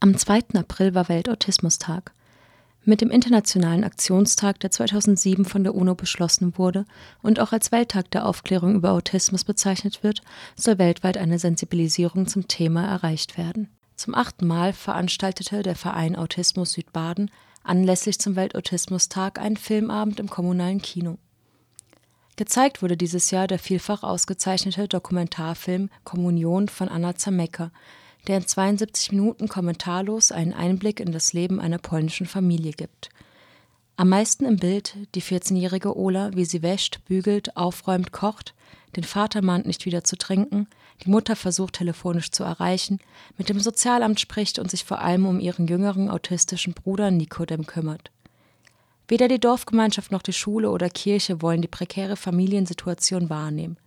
Am 2. April war Weltautismustag. Mit dem Internationalen Aktionstag, der 2007 von der UNO beschlossen wurde und auch als Welttag der Aufklärung über Autismus bezeichnet wird, soll weltweit eine Sensibilisierung zum Thema erreicht werden. Zum achten Mal veranstaltete der Verein Autismus Südbaden anlässlich zum Weltautismustag einen Filmabend im kommunalen Kino. Gezeigt wurde dieses Jahr der vielfach ausgezeichnete Dokumentarfilm Kommunion von Anna Zamecker, der in 72 Minuten kommentarlos einen Einblick in das Leben einer polnischen Familie gibt. Am meisten im Bild die 14-jährige Ola, wie sie wäscht, bügelt, aufräumt, kocht, den Vater mahnt nicht wieder zu trinken, die Mutter versucht telefonisch zu erreichen, mit dem Sozialamt spricht und sich vor allem um ihren jüngeren autistischen Bruder Nikodem kümmert. Weder die Dorfgemeinschaft noch die Schule oder Kirche wollen die prekäre Familiensituation wahrnehmen.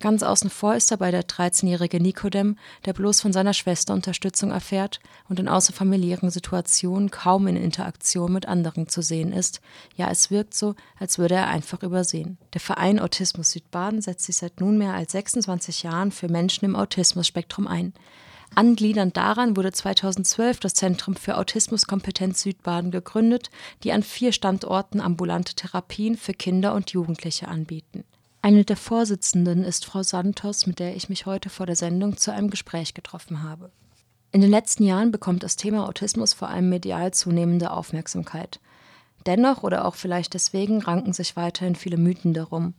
Ganz außen vor ist dabei der 13-jährige Nikodem, der bloß von seiner Schwester Unterstützung erfährt und in außerfamiliären Situationen kaum in Interaktion mit anderen zu sehen ist. Ja, es wirkt so, als würde er einfach übersehen. Der Verein Autismus Südbaden setzt sich seit nunmehr als 26 Jahren für Menschen im Autismusspektrum ein. Angliedernd daran wurde 2012 das Zentrum für Autismuskompetenz Südbaden gegründet, die an vier Standorten ambulante Therapien für Kinder und Jugendliche anbieten. Eine der Vorsitzenden ist Frau Santos, mit der ich mich heute vor der Sendung zu einem Gespräch getroffen habe. In den letzten Jahren bekommt das Thema Autismus vor allem medial zunehmende Aufmerksamkeit. Dennoch oder auch vielleicht deswegen ranken sich weiterhin viele Mythen darum.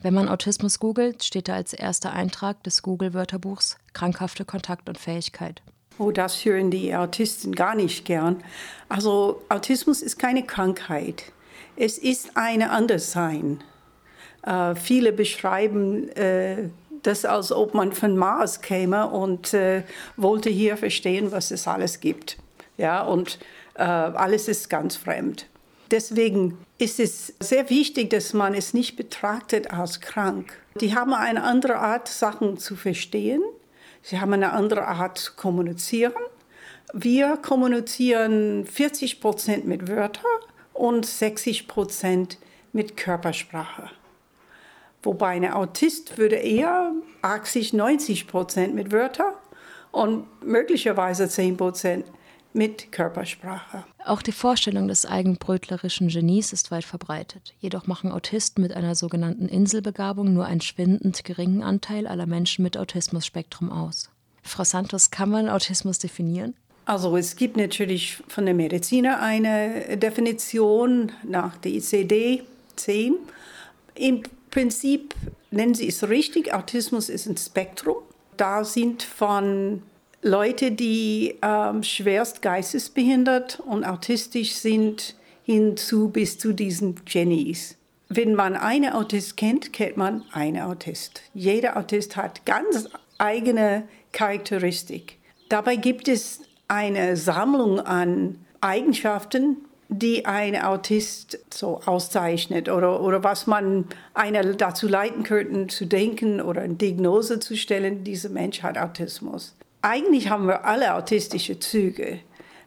Wenn man Autismus googelt, steht da als erster Eintrag des Google-Wörterbuchs krankhafte Kontakt- und Fähigkeit. Oh, das hören die Autisten gar nicht gern. Also Autismus ist keine Krankheit. Es ist ein Anderssein. Äh, viele beschreiben äh, das, als ob man von Mars käme und äh, wollte hier verstehen, was es alles gibt. Ja, und äh, alles ist ganz fremd. Deswegen ist es sehr wichtig, dass man es nicht betrachtet als krank. Die haben eine andere Art, Sachen zu verstehen. Sie haben eine andere Art zu kommunizieren. Wir kommunizieren 40 Prozent mit Wörtern und 60 Prozent mit Körpersprache. Wobei ein Autist würde eher 80, 90 Prozent mit Wörtern und möglicherweise 10 Prozent mit Körpersprache. Auch die Vorstellung des eigenbrötlerischen Genies ist weit verbreitet. Jedoch machen Autisten mit einer sogenannten Inselbegabung nur einen schwindend geringen Anteil aller Menschen mit Autismus-Spektrum aus. Frau Santos, kann man Autismus definieren? Also es gibt natürlich von der Mediziner eine Definition nach der ICD-10. Im Prinzip nennen Sie es richtig, Autismus ist ein Spektrum. Da sind von Leute, die ähm, schwerst geistesbehindert und autistisch sind, hinzu bis zu diesen Genies. Wenn man einen Autist kennt, kennt man einen Autist. Jeder Autist hat ganz eigene Charakteristik. Dabei gibt es eine Sammlung an Eigenschaften, die ein Autist so auszeichnet oder, oder was man einer dazu leiten könnte, zu denken oder eine Diagnose zu stellen, dieser Mensch hat Autismus. Eigentlich haben wir alle autistische Züge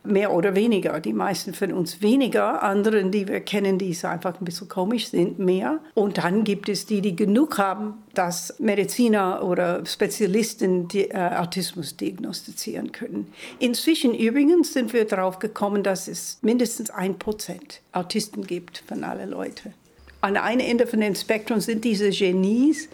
mehr oder weniger. Die meisten von uns weniger, anderen, die wir kennen, die einfach ein bisschen komisch sind, mehr. Und dann gibt es die, die genug haben, dass Mediziner oder Spezialisten die, äh, Autismus diagnostizieren können. Inzwischen übrigens sind wir darauf gekommen, dass es mindestens ein Prozent Autisten gibt von allen Leuten. An einem Ende von dem Spektrum sind diese Genies,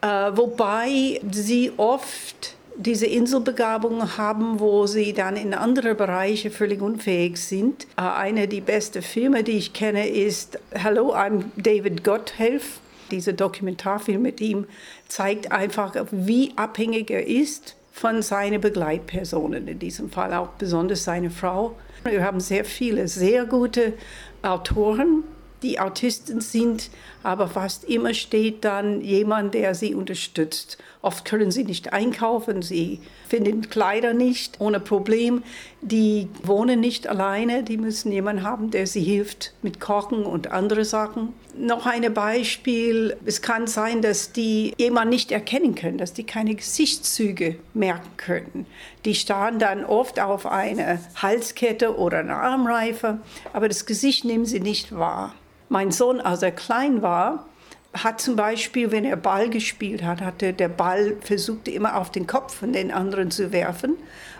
äh, wobei sie oft diese Inselbegabung haben, wo sie dann in andere Bereiche völlig unfähig sind. Äh, eine der besten Filme, die ich kenne, ist Hello, I'm David Gotthelf. Dieser Dokumentarfilm mit ihm zeigt einfach, wie abhängig er ist von seinen Begleitpersonen, in diesem Fall auch besonders seine Frau. Wir haben sehr viele sehr gute Autoren, die Autisten sind, aber fast immer steht dann jemand, der sie unterstützt. Oft können sie nicht einkaufen, sie finden Kleider nicht ohne Problem. Die wohnen nicht alleine, die müssen jemanden haben, der sie hilft mit Kochen und andere Sachen. Noch ein Beispiel, es kann sein, dass die jemanden nicht erkennen können, dass die keine Gesichtszüge merken können. Die starren dann oft auf eine Halskette oder eine Armreife, aber das Gesicht nehmen sie nicht wahr. Mein Sohn, als er klein war, hat zum Beispiel, wenn er Ball gespielt hat, hatte der Ball versucht immer auf den Kopf von den anderen zu werfen,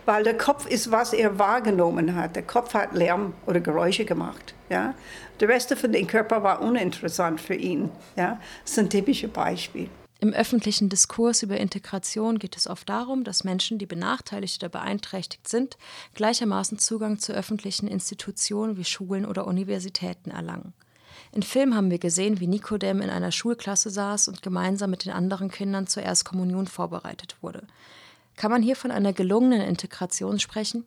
weil der Kopf ist, was er wahrgenommen hat. Der Kopf hat Lärm oder Geräusche gemacht. Ja? Der Rest von dem Körper war uninteressant für ihn. Ja? Das ist ein typisches Beispiel. Im öffentlichen Diskurs über Integration geht es oft darum, dass Menschen, die benachteiligt oder beeinträchtigt sind, gleichermaßen Zugang zu öffentlichen Institutionen wie Schulen oder Universitäten erlangen. In Film haben wir gesehen, wie Nikodem in einer Schulklasse saß und gemeinsam mit den anderen Kindern zur Erstkommunion vorbereitet wurde. Kann man hier von einer gelungenen Integration sprechen?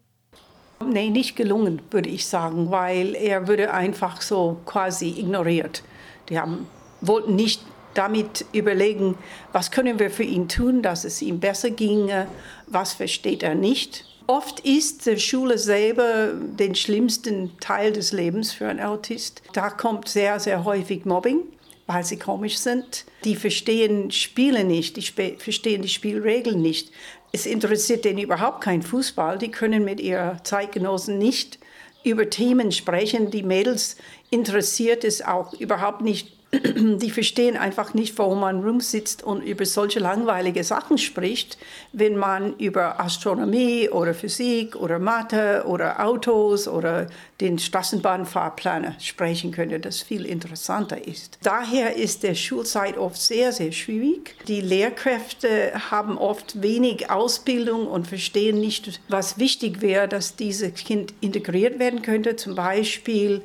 Nee, nicht gelungen, würde ich sagen, weil er würde einfach so quasi ignoriert. Die haben, wollten nicht damit überlegen, was können wir für ihn tun, dass es ihm besser ginge, was versteht er nicht. Oft ist die Schule selber den schlimmsten Teil des Lebens für einen Autist. Da kommt sehr, sehr häufig Mobbing, weil sie komisch sind. Die verstehen Spiele nicht, die verstehen die Spielregeln nicht. Es interessiert denen überhaupt kein Fußball. Die können mit ihren Zeitgenossen nicht über Themen sprechen. Die Mädels interessiert es auch überhaupt nicht die verstehen einfach nicht, warum man rumsitzt und über solche langweilige Sachen spricht, wenn man über Astronomie oder Physik oder Mathe oder Autos oder den Straßenbahnfahrplan sprechen könnte, das viel interessanter ist. Daher ist der Schulzeit oft sehr, sehr schwierig. Die Lehrkräfte haben oft wenig Ausbildung und verstehen nicht, was wichtig wäre, dass dieses Kind integriert werden könnte. Zum Beispiel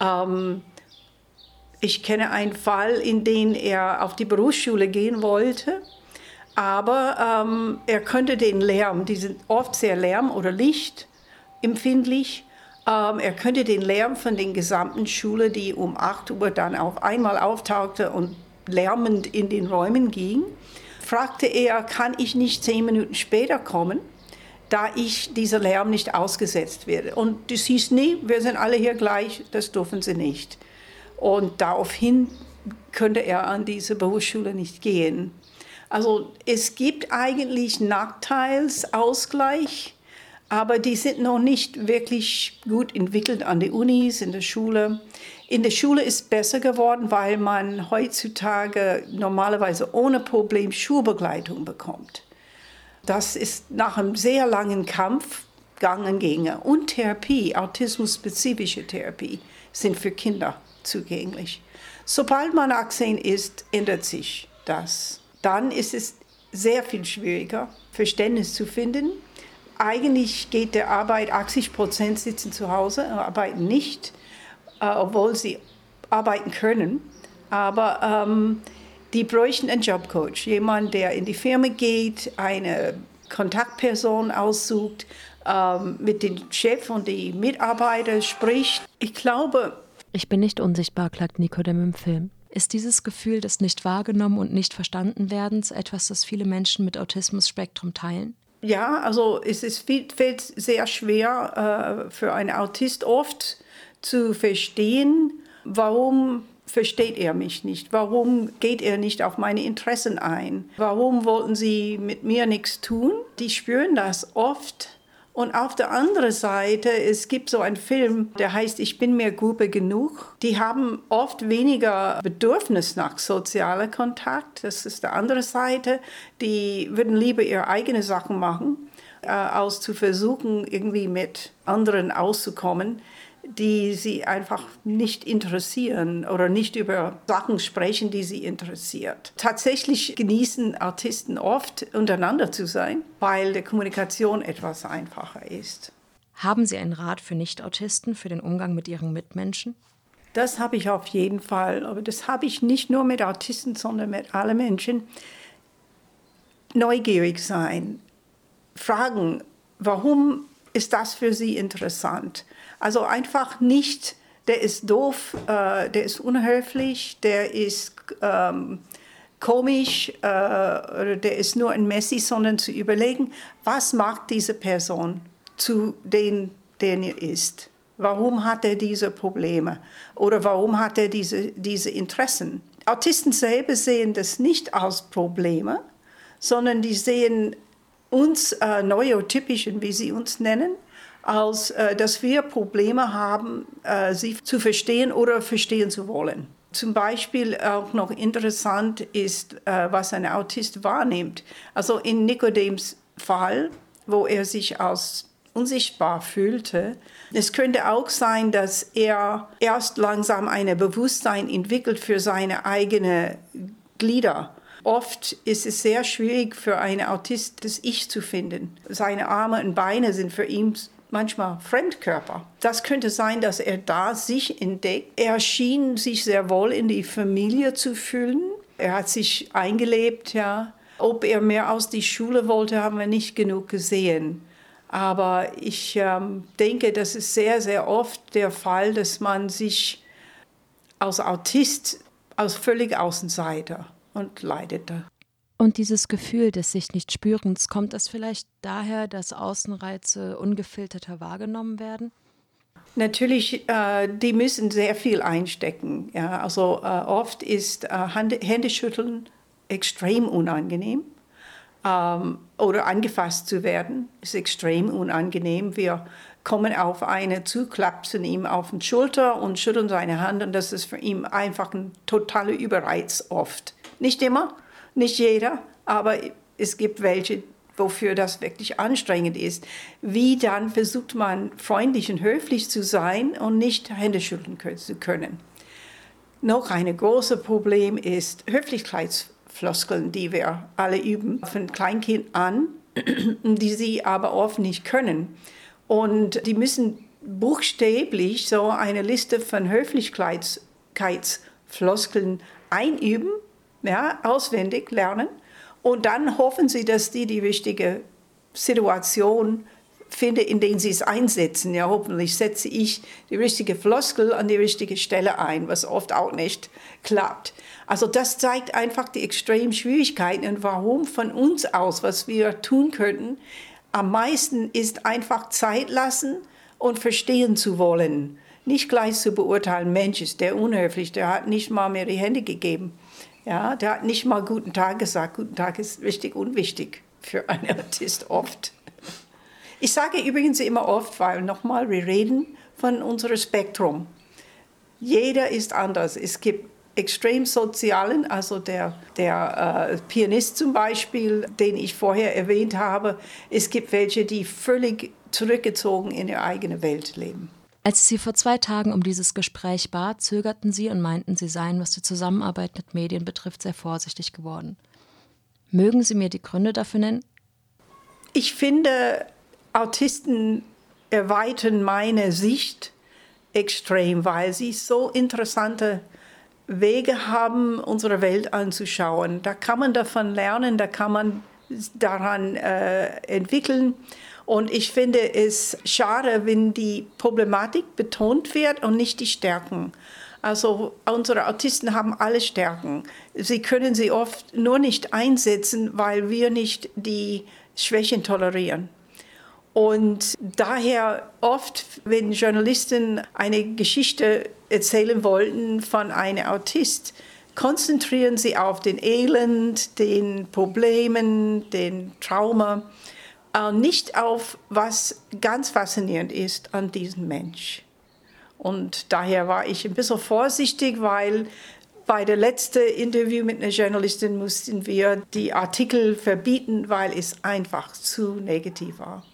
ähm, ich kenne einen Fall, in dem er auf die Berufsschule gehen wollte, aber ähm, er könnte den Lärm, die sind oft sehr lärm- oder lichtempfindlich, ähm, er könnte den Lärm von den gesamten Schule, die um 8 Uhr dann auf einmal auftauchte und lärmend in den Räumen ging, fragte er, kann ich nicht zehn Minuten später kommen? da ich dieser Lärm nicht ausgesetzt werde. Und das hieß, nee, wir sind alle hier gleich, das dürfen Sie nicht. Und daraufhin könnte er an diese Berufsschule nicht gehen. Also es gibt eigentlich Nachteilsausgleich, aber die sind noch nicht wirklich gut entwickelt an den Unis, in der Schule. In der Schule ist es besser geworden, weil man heutzutage normalerweise ohne Problem Schulbegleitung bekommt. Das ist nach einem sehr langen Kampf gegangen ginge. Und Therapie, autismus-spezifische Therapie, sind für Kinder zugänglich. Sobald man 18 ist, ändert sich das. Dann ist es sehr viel schwieriger, Verständnis zu finden. Eigentlich geht der Arbeit, 80 Prozent sitzen zu Hause und arbeiten nicht, äh, obwohl sie arbeiten können. Aber ähm, die bräuchten einen Jobcoach, jemand, der in die Firma geht, eine Kontaktperson aussucht, ähm, mit dem Chef und den Mitarbeitern spricht. Ich glaube, ich bin nicht unsichtbar, klagt Nikodem im Film. Ist dieses Gefühl des nicht wahrgenommen und nicht verstanden werdens etwas, das viele Menschen mit Autismus-Spektrum teilen? Ja, also es ist viel, fällt sehr schwer äh, für einen Autist oft zu verstehen, warum versteht er mich nicht? Warum geht er nicht auf meine Interessen ein? Warum wollten sie mit mir nichts tun? Die spüren das oft und auf der anderen Seite, es gibt so einen Film, der heißt Ich bin mir Grube genug. Die haben oft weniger Bedürfnis nach sozialer Kontakt. Das ist der andere Seite. Die würden lieber ihre eigenen Sachen machen, äh, als zu versuchen, irgendwie mit anderen auszukommen die sie einfach nicht interessieren oder nicht über Sachen sprechen, die sie interessiert. Tatsächlich genießen Artisten oft untereinander zu sein, weil die Kommunikation etwas einfacher ist. Haben Sie einen Rat für Nicht-Autisten für den Umgang mit ihren Mitmenschen? Das habe ich auf jeden Fall, aber das habe ich nicht nur mit Autisten, sondern mit allen Menschen. Neugierig sein, fragen, warum ist das für sie interessant? Also einfach nicht, der ist doof, äh, der ist unhöflich, der ist ähm, komisch äh, oder der ist nur ein Messi, sondern zu überlegen, was macht diese Person zu den, den er ist? Warum hat er diese Probleme? Oder warum hat er diese, diese Interessen? Autisten selber sehen das nicht als Probleme, sondern die sehen uns äh, Neurotypischen, wie sie uns nennen, als äh, dass wir Probleme haben, äh, sie zu verstehen oder verstehen zu wollen. Zum Beispiel auch noch interessant ist, äh, was ein Autist wahrnimmt. Also in Nikodems Fall, wo er sich als unsichtbar fühlte. Es könnte auch sein, dass er erst langsam ein Bewusstsein entwickelt für seine eigenen Glieder. Oft ist es sehr schwierig für einen Autist, das Ich zu finden. Seine Arme und Beine sind für ihn manchmal Fremdkörper. Das könnte sein, dass er da sich entdeckt. Er schien sich sehr wohl in die Familie zu fühlen. Er hat sich eingelebt, ja. Ob er mehr aus die Schule wollte, haben wir nicht genug gesehen. Aber ich ähm, denke, das ist sehr, sehr oft der Fall, dass man sich als Autist als völlig Außenseiter und leidete. Und dieses Gefühl des sich nicht spürens, kommt das vielleicht daher, dass Außenreize ungefilterter wahrgenommen werden? Natürlich, äh, die müssen sehr viel einstecken. Ja? Also äh, oft ist äh, Händeschütteln extrem unangenehm. Ähm, oder angefasst zu werden ist extrem unangenehm. Wir kommen auf eine zu, klapsen ihm auf die Schulter und schütteln seine Hand und das ist für ihn einfach ein totaler Überreiz oft. Nicht immer, nicht jeder, aber es gibt welche, wofür das wirklich anstrengend ist. Wie dann versucht man freundlich und höflich zu sein und nicht Hände schütteln zu können. Noch ein großes Problem ist Höflichkeitsfloskeln, die wir alle üben, von Kleinkind an, die sie aber oft nicht können. Und die müssen buchstäblich so eine Liste von Höflichkeitsfloskeln einüben, ja, auswendig lernen. Und dann hoffen sie, dass die die richtige Situation finden, in der sie es einsetzen. Ja, hoffentlich setze ich die richtige Floskel an die richtige Stelle ein, was oft auch nicht klappt. Also das zeigt einfach die extremen Schwierigkeiten und warum von uns aus, was wir tun könnten, am meisten ist einfach Zeit lassen und verstehen zu wollen. Nicht gleich zu beurteilen, Mensch, ist der unhöflich, der hat nicht mal mehr die Hände gegeben. Ja, der hat nicht mal guten Tag gesagt. Guten Tag ist richtig unwichtig für einen Artist oft. Ich sage übrigens immer oft, weil nochmal, wir reden von unserem Spektrum. Jeder ist anders. Es gibt extrem sozialen, also der, der äh, Pianist zum Beispiel, den ich vorher erwähnt habe. Es gibt welche, die völlig zurückgezogen in ihre eigene Welt leben. Als ich Sie vor zwei Tagen um dieses Gespräch bat, zögerten Sie und meinten, Sie seien, was die Zusammenarbeit mit Medien betrifft, sehr vorsichtig geworden. Mögen Sie mir die Gründe dafür nennen? Ich finde, Autisten erweitern meine Sicht extrem, weil sie so interessante Wege haben, unsere Welt anzuschauen. Da kann man davon lernen, da kann man daran äh, entwickeln. Und ich finde es schade, wenn die Problematik betont wird und nicht die Stärken. Also unsere Autisten haben alle Stärken. Sie können sie oft nur nicht einsetzen, weil wir nicht die Schwächen tolerieren. Und daher oft, wenn Journalisten eine Geschichte erzählen wollten von einem Autist, konzentrieren sie auf den Elend, den Problemen, den Trauma nicht auf, was ganz faszinierend ist an diesem Mensch. Und daher war ich ein bisschen vorsichtig, weil bei der letzten Interview mit einer Journalistin mussten wir die Artikel verbieten, weil es einfach zu negativ war.